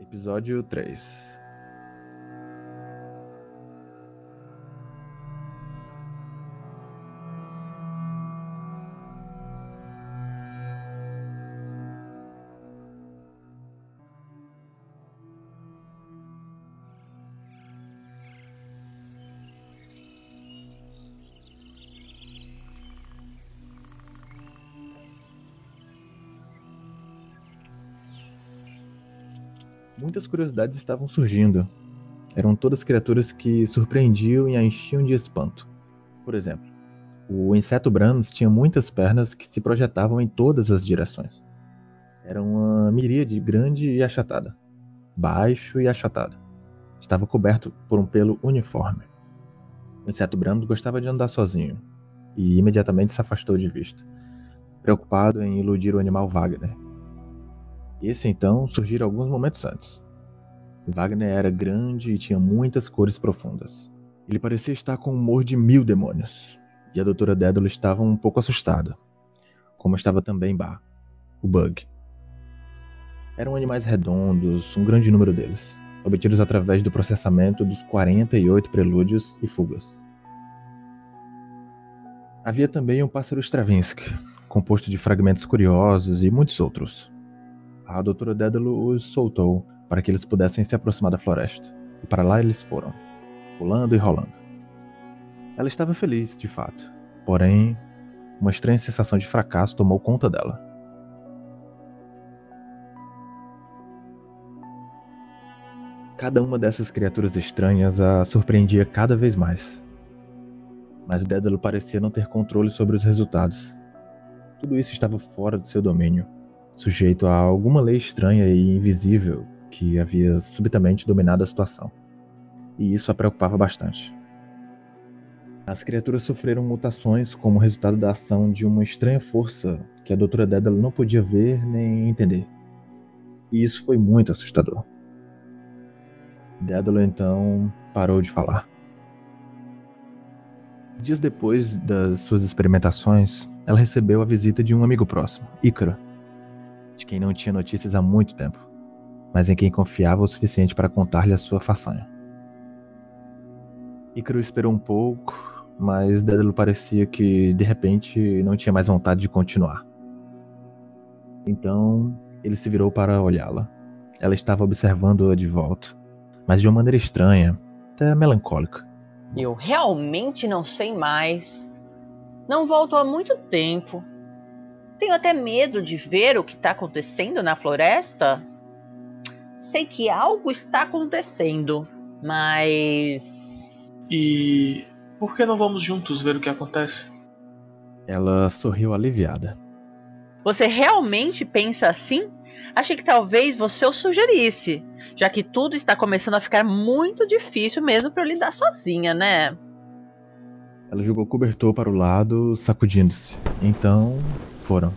Episódio 3 Muitas curiosidades estavam surgindo. Eram todas criaturas que surpreendiam e a enchiam de espanto. Por exemplo, o inseto Brans tinha muitas pernas que se projetavam em todas as direções. Era uma miríade grande e achatada, baixo e achatado. Estava coberto por um pelo uniforme. O inseto Brand gostava de andar sozinho e imediatamente se afastou de vista, preocupado em iludir o animal Wagner, esse então surgiram alguns momentos antes. Wagner era grande e tinha muitas cores profundas. Ele parecia estar com o humor de mil demônios, e a doutora Dédalo estava um pouco assustada, como estava também Bar, o Bug. Eram animais redondos, um grande número deles, obtidos através do processamento dos 48 prelúdios e fugas. Havia também um pássaro Stravinsky, composto de fragmentos curiosos e muitos outros a doutora Dédalo os soltou para que eles pudessem se aproximar da floresta. E para lá eles foram, pulando e rolando. Ela estava feliz, de fato. Porém, uma estranha sensação de fracasso tomou conta dela. Cada uma dessas criaturas estranhas a surpreendia cada vez mais. Mas Dédalo parecia não ter controle sobre os resultados. Tudo isso estava fora do seu domínio sujeito a alguma lei estranha e invisível que havia subitamente dominado a situação. E isso a preocupava bastante. As criaturas sofreram mutações como resultado da ação de uma estranha força que a doutora Dédalo não podia ver nem entender. E isso foi muito assustador. Dédalo então parou de falar. Dias depois das suas experimentações, ela recebeu a visita de um amigo próximo, Ícaro, de quem não tinha notícias há muito tempo, mas em quem confiava o suficiente para contar-lhe a sua façanha. Ícaro esperou um pouco, mas Dédalo parecia que, de repente, não tinha mais vontade de continuar. Então, ele se virou para olhá-la. Ela estava observando-a de volta, mas de uma maneira estranha, até melancólica. Eu realmente não sei mais. Não volto há muito tempo. Tenho até medo de ver o que está acontecendo na floresta. Sei que algo está acontecendo, mas. E por que não vamos juntos ver o que acontece? Ela sorriu aliviada. Você realmente pensa assim? Achei que talvez você o sugerisse, já que tudo está começando a ficar muito difícil mesmo para eu lidar sozinha, né? Ela jogou o cobertor para o lado, sacudindo-se. Então, foram.